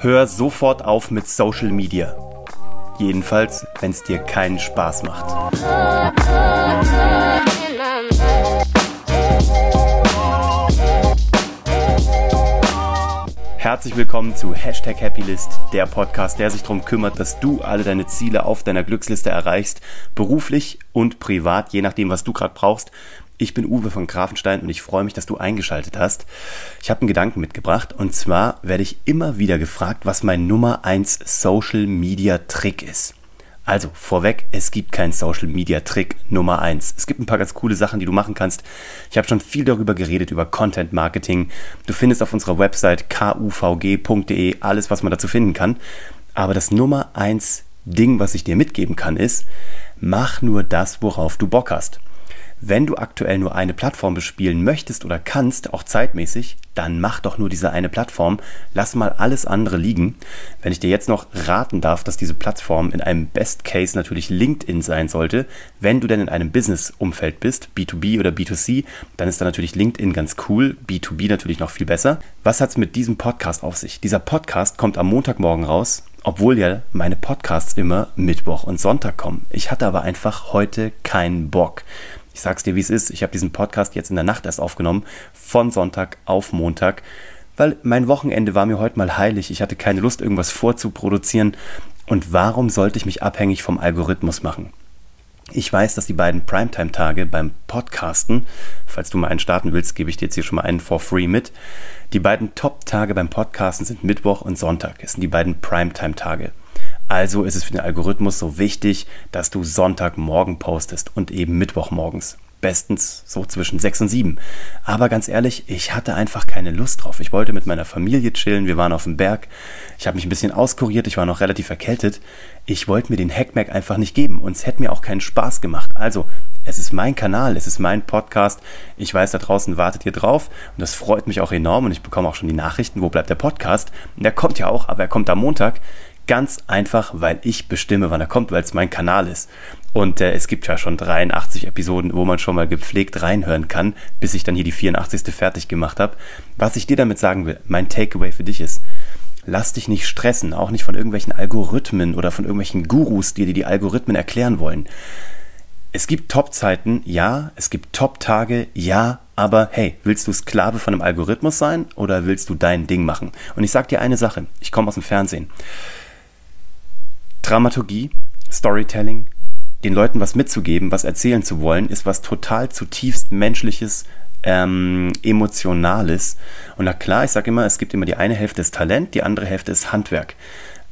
Hör sofort auf mit Social Media. Jedenfalls, wenn es dir keinen Spaß macht. Herzlich willkommen zu Hashtag Happylist, der Podcast, der sich darum kümmert, dass du alle deine Ziele auf deiner Glücksliste erreichst, beruflich und privat, je nachdem, was du gerade brauchst. Ich bin Uwe von Grafenstein und ich freue mich, dass du eingeschaltet hast. Ich habe einen Gedanken mitgebracht und zwar werde ich immer wieder gefragt, was mein Nummer 1 Social Media Trick ist. Also vorweg, es gibt keinen Social Media Trick Nummer 1. Es gibt ein paar ganz coole Sachen, die du machen kannst. Ich habe schon viel darüber geredet, über Content Marketing. Du findest auf unserer Website kuvg.de alles, was man dazu finden kann. Aber das Nummer 1 Ding, was ich dir mitgeben kann, ist, mach nur das, worauf du Bock hast. Wenn du aktuell nur eine Plattform bespielen möchtest oder kannst, auch zeitmäßig, dann mach doch nur diese eine Plattform. Lass mal alles andere liegen. Wenn ich dir jetzt noch raten darf, dass diese Plattform in einem Best Case natürlich LinkedIn sein sollte, wenn du denn in einem Business-Umfeld bist, B2B oder B2C, dann ist da natürlich LinkedIn ganz cool, B2B natürlich noch viel besser. Was hat es mit diesem Podcast auf sich? Dieser Podcast kommt am Montagmorgen raus obwohl ja meine Podcasts immer Mittwoch und Sonntag kommen. Ich hatte aber einfach heute keinen Bock. Ich sag's dir, wie es ist. Ich habe diesen Podcast jetzt in der Nacht erst aufgenommen, von Sonntag auf Montag, weil mein Wochenende war mir heute mal heilig. Ich hatte keine Lust, irgendwas vorzuproduzieren. Und warum sollte ich mich abhängig vom Algorithmus machen? Ich weiß, dass die beiden Primetime-Tage beim Podcasten, falls du mal einen starten willst, gebe ich dir jetzt hier schon mal einen for free mit. Die beiden Top-Tage beim Podcasten sind Mittwoch und Sonntag. Es sind die beiden Primetime-Tage. Also ist es für den Algorithmus so wichtig, dass du Sonntagmorgen postest und eben Mittwochmorgens. Bestens so zwischen 6 und 7. Aber ganz ehrlich, ich hatte einfach keine Lust drauf. Ich wollte mit meiner Familie chillen, wir waren auf dem Berg. Ich habe mich ein bisschen auskuriert, ich war noch relativ erkältet. Ich wollte mir den Hackmack einfach nicht geben und es hätte mir auch keinen Spaß gemacht. Also, es ist mein Kanal, es ist mein Podcast. Ich weiß, da draußen wartet ihr drauf und das freut mich auch enorm und ich bekomme auch schon die Nachrichten, wo bleibt der Podcast? Der kommt ja auch, aber er kommt am Montag. Ganz einfach, weil ich bestimme, wann er kommt, weil es mein Kanal ist. Und äh, es gibt ja schon 83 Episoden, wo man schon mal gepflegt reinhören kann, bis ich dann hier die 84. fertig gemacht habe. Was ich dir damit sagen will, mein Takeaway für dich ist, lass dich nicht stressen, auch nicht von irgendwelchen Algorithmen oder von irgendwelchen Gurus, die dir die Algorithmen erklären wollen. Es gibt Top-Zeiten, ja, es gibt Top-Tage, ja, aber hey, willst du Sklave von einem Algorithmus sein oder willst du dein Ding machen? Und ich sag dir eine Sache, ich komme aus dem Fernsehen. Dramaturgie, Storytelling, den Leuten was mitzugeben, was erzählen zu wollen, ist was total zutiefst menschliches, ähm, emotionales. Und na klar, ich sage immer, es gibt immer die eine Hälfte ist Talent, die andere Hälfte ist Handwerk.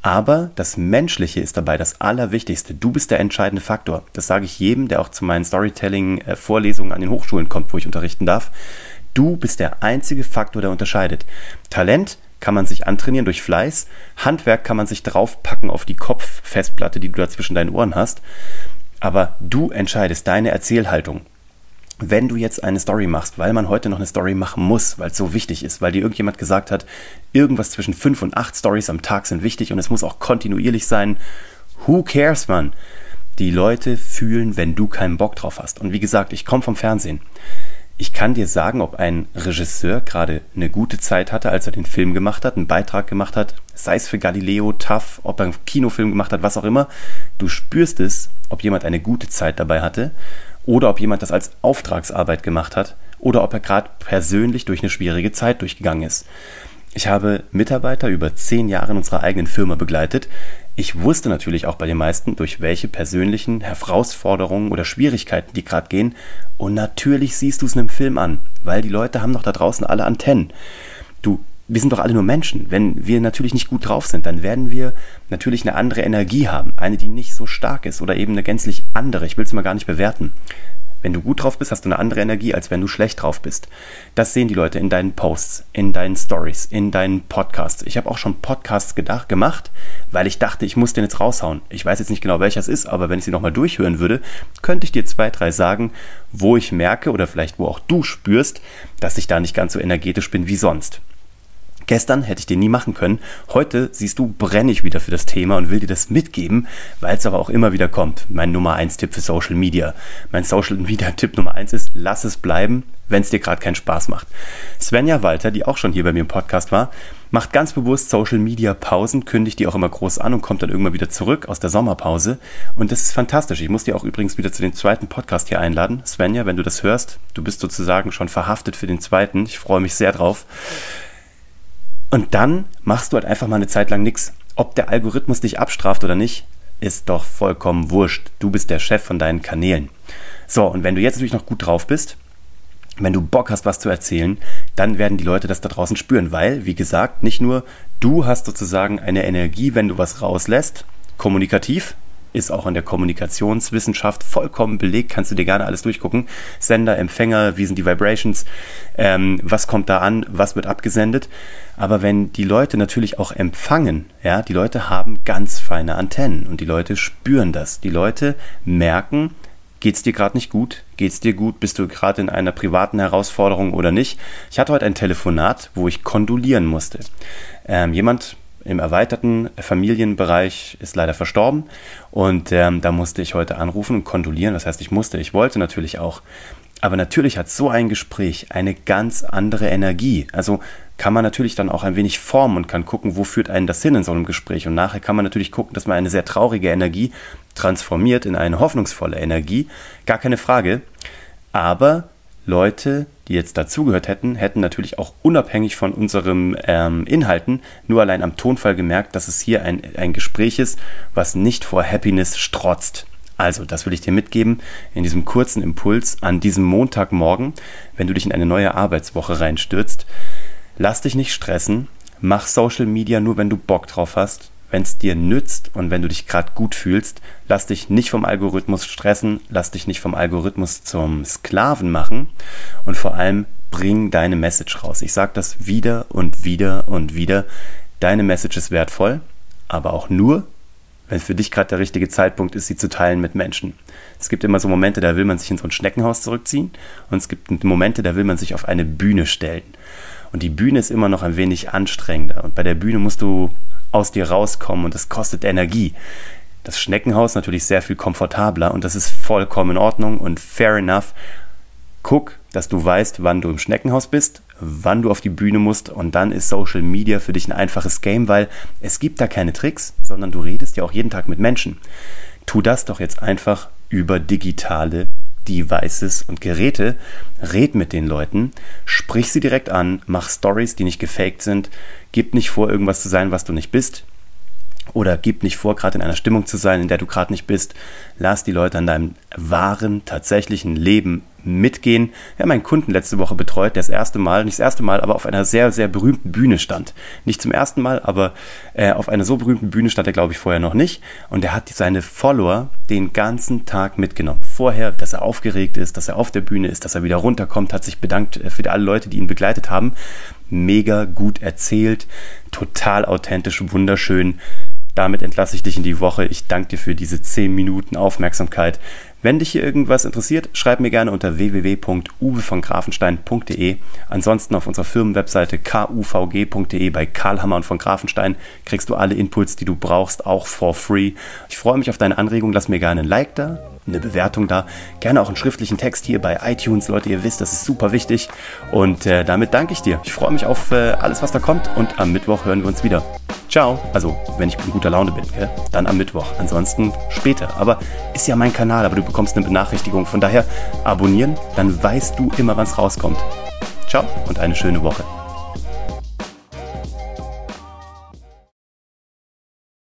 Aber das Menschliche ist dabei das Allerwichtigste. Du bist der entscheidende Faktor. Das sage ich jedem, der auch zu meinen Storytelling-Vorlesungen an den Hochschulen kommt, wo ich unterrichten darf. Du bist der einzige Faktor, der unterscheidet. Talent kann man sich antrainieren durch Fleiß. Handwerk kann man sich draufpacken auf die Kopffestplatte, die du da zwischen deinen Ohren hast. Aber du entscheidest deine Erzählhaltung. Wenn du jetzt eine Story machst, weil man heute noch eine Story machen muss, weil es so wichtig ist, weil dir irgendjemand gesagt hat, irgendwas zwischen fünf und acht Stories am Tag sind wichtig und es muss auch kontinuierlich sein, who cares, man? Die Leute fühlen, wenn du keinen Bock drauf hast. Und wie gesagt, ich komme vom Fernsehen ich kann dir sagen, ob ein Regisseur gerade eine gute Zeit hatte, als er den Film gemacht hat, einen Beitrag gemacht hat, sei es für Galileo, TAF, ob er einen Kinofilm gemacht hat, was auch immer. Du spürst es, ob jemand eine gute Zeit dabei hatte oder ob jemand das als Auftragsarbeit gemacht hat oder ob er gerade persönlich durch eine schwierige Zeit durchgegangen ist. Ich habe Mitarbeiter über zehn Jahre in unserer eigenen Firma begleitet. Ich wusste natürlich auch bei den meisten, durch welche persönlichen Herausforderungen oder Schwierigkeiten die gerade gehen. Und natürlich siehst du es in einem Film an, weil die Leute haben doch da draußen alle Antennen. Du, wir sind doch alle nur Menschen. Wenn wir natürlich nicht gut drauf sind, dann werden wir natürlich eine andere Energie haben. Eine, die nicht so stark ist oder eben eine gänzlich andere. Ich will es mal gar nicht bewerten. Wenn du gut drauf bist, hast du eine andere Energie, als wenn du schlecht drauf bist. Das sehen die Leute in deinen Posts, in deinen Stories, in deinen Podcasts. Ich habe auch schon Podcasts gedacht, gemacht, weil ich dachte, ich muss den jetzt raushauen. Ich weiß jetzt nicht genau, welcher es ist, aber wenn ich sie nochmal durchhören würde, könnte ich dir zwei, drei sagen, wo ich merke oder vielleicht wo auch du spürst, dass ich da nicht ganz so energetisch bin wie sonst. Gestern hätte ich den nie machen können. Heute, siehst du, brenne ich wieder für das Thema und will dir das mitgeben, weil es aber auch immer wieder kommt. Mein Nummer 1 Tipp für Social Media. Mein Social Media Tipp Nummer 1 ist, lass es bleiben, wenn es dir gerade keinen Spaß macht. Svenja Walter, die auch schon hier bei mir im Podcast war, macht ganz bewusst Social Media Pausen, kündigt die auch immer groß an und kommt dann irgendwann wieder zurück aus der Sommerpause. Und das ist fantastisch. Ich muss dir auch übrigens wieder zu dem zweiten Podcast hier einladen. Svenja, wenn du das hörst, du bist sozusagen schon verhaftet für den zweiten. Ich freue mich sehr drauf. Und dann machst du halt einfach mal eine Zeit lang nichts. Ob der Algorithmus dich abstraft oder nicht, ist doch vollkommen wurscht. Du bist der Chef von deinen Kanälen. So, und wenn du jetzt natürlich noch gut drauf bist, wenn du Bock hast, was zu erzählen, dann werden die Leute das da draußen spüren, weil, wie gesagt, nicht nur du hast sozusagen eine Energie, wenn du was rauslässt, kommunikativ, ist auch in der Kommunikationswissenschaft vollkommen belegt, kannst du dir gerne alles durchgucken. Sender, Empfänger, wie sind die Vibrations, ähm, was kommt da an, was wird abgesendet. Aber wenn die Leute natürlich auch empfangen, ja, die Leute haben ganz feine Antennen und die Leute spüren das. Die Leute merken, Geht's dir gerade nicht gut? Geht's dir gut? Bist du gerade in einer privaten Herausforderung oder nicht? Ich hatte heute ein Telefonat, wo ich kondolieren musste. Ähm, jemand im erweiterten Familienbereich ist leider verstorben und ähm, da musste ich heute anrufen und kondolieren. Das heißt, ich musste, ich wollte natürlich auch. Aber natürlich hat so ein Gespräch eine ganz andere Energie. Also kann man natürlich dann auch ein wenig formen und kann gucken, wo führt einen das hin in so einem Gespräch. Und nachher kann man natürlich gucken, dass man eine sehr traurige Energie transformiert in eine hoffnungsvolle Energie. Gar keine Frage. Aber Leute, die jetzt dazugehört hätten, hätten natürlich auch unabhängig von unseren ähm, Inhalten nur allein am Tonfall gemerkt, dass es hier ein, ein Gespräch ist, was nicht vor Happiness strotzt. Also, das will ich dir mitgeben in diesem kurzen Impuls an diesem Montagmorgen, wenn du dich in eine neue Arbeitswoche reinstürzt. Lass dich nicht stressen, mach Social Media nur, wenn du Bock drauf hast wenn es dir nützt und wenn du dich gerade gut fühlst, lass dich nicht vom Algorithmus stressen, lass dich nicht vom Algorithmus zum Sklaven machen und vor allem bring deine Message raus. Ich sage das wieder und wieder und wieder. Deine Message ist wertvoll, aber auch nur, wenn für dich gerade der richtige Zeitpunkt ist, sie zu teilen mit Menschen. Es gibt immer so Momente, da will man sich in so ein Schneckenhaus zurückziehen und es gibt Momente, da will man sich auf eine Bühne stellen. Und die Bühne ist immer noch ein wenig anstrengender. Und bei der Bühne musst du aus dir rauskommen und das kostet Energie. Das Schneckenhaus natürlich sehr viel komfortabler und das ist vollkommen in Ordnung und fair enough. Guck, dass du weißt, wann du im Schneckenhaus bist, wann du auf die Bühne musst und dann ist Social Media für dich ein einfaches Game, weil es gibt da keine Tricks, sondern du redest ja auch jeden Tag mit Menschen. Tu das doch jetzt einfach über digitale Devices und Geräte. Red mit den Leuten, sprich sie direkt an, mach Stories, die nicht gefaked sind, gib nicht vor, irgendwas zu sein, was du nicht bist. Oder gib nicht vor, gerade in einer Stimmung zu sein, in der du gerade nicht bist. Lass die Leute an deinem wahren, tatsächlichen Leben mitgehen. Wir haben einen Kunden letzte Woche betreut, der das erste Mal, nicht das erste Mal, aber auf einer sehr, sehr berühmten Bühne stand. Nicht zum ersten Mal, aber äh, auf einer so berühmten Bühne stand er, glaube ich, vorher noch nicht. Und er hat seine Follower den ganzen Tag mitgenommen. Vorher, dass er aufgeregt ist, dass er auf der Bühne ist, dass er wieder runterkommt, hat sich bedankt äh, für alle Leute, die ihn begleitet haben. Mega gut erzählt, total authentisch, wunderschön. Damit entlasse ich dich in die Woche. Ich danke dir für diese 10 Minuten Aufmerksamkeit. Wenn dich hier irgendwas interessiert, schreib mir gerne unter www.uwevongrafenstein.de. Ansonsten auf unserer Firmenwebseite kuvg.de bei Karl Hammer und von Grafenstein kriegst du alle Inputs, die du brauchst, auch for free. Ich freue mich auf deine Anregung. Lass mir gerne ein Like da, eine Bewertung da, gerne auch einen schriftlichen Text hier bei iTunes. Leute, ihr wisst, das ist super wichtig. Und äh, damit danke ich dir. Ich freue mich auf äh, alles, was da kommt. Und am Mittwoch hören wir uns wieder. Ciao. Also, wenn ich in guter Laune bin, gell? dann am Mittwoch. Ansonsten später. Aber ist ja mein Kanal, aber du bekommst eine Benachrichtigung. Von daher abonnieren, dann weißt du immer, wann es rauskommt. Ciao und eine schöne Woche.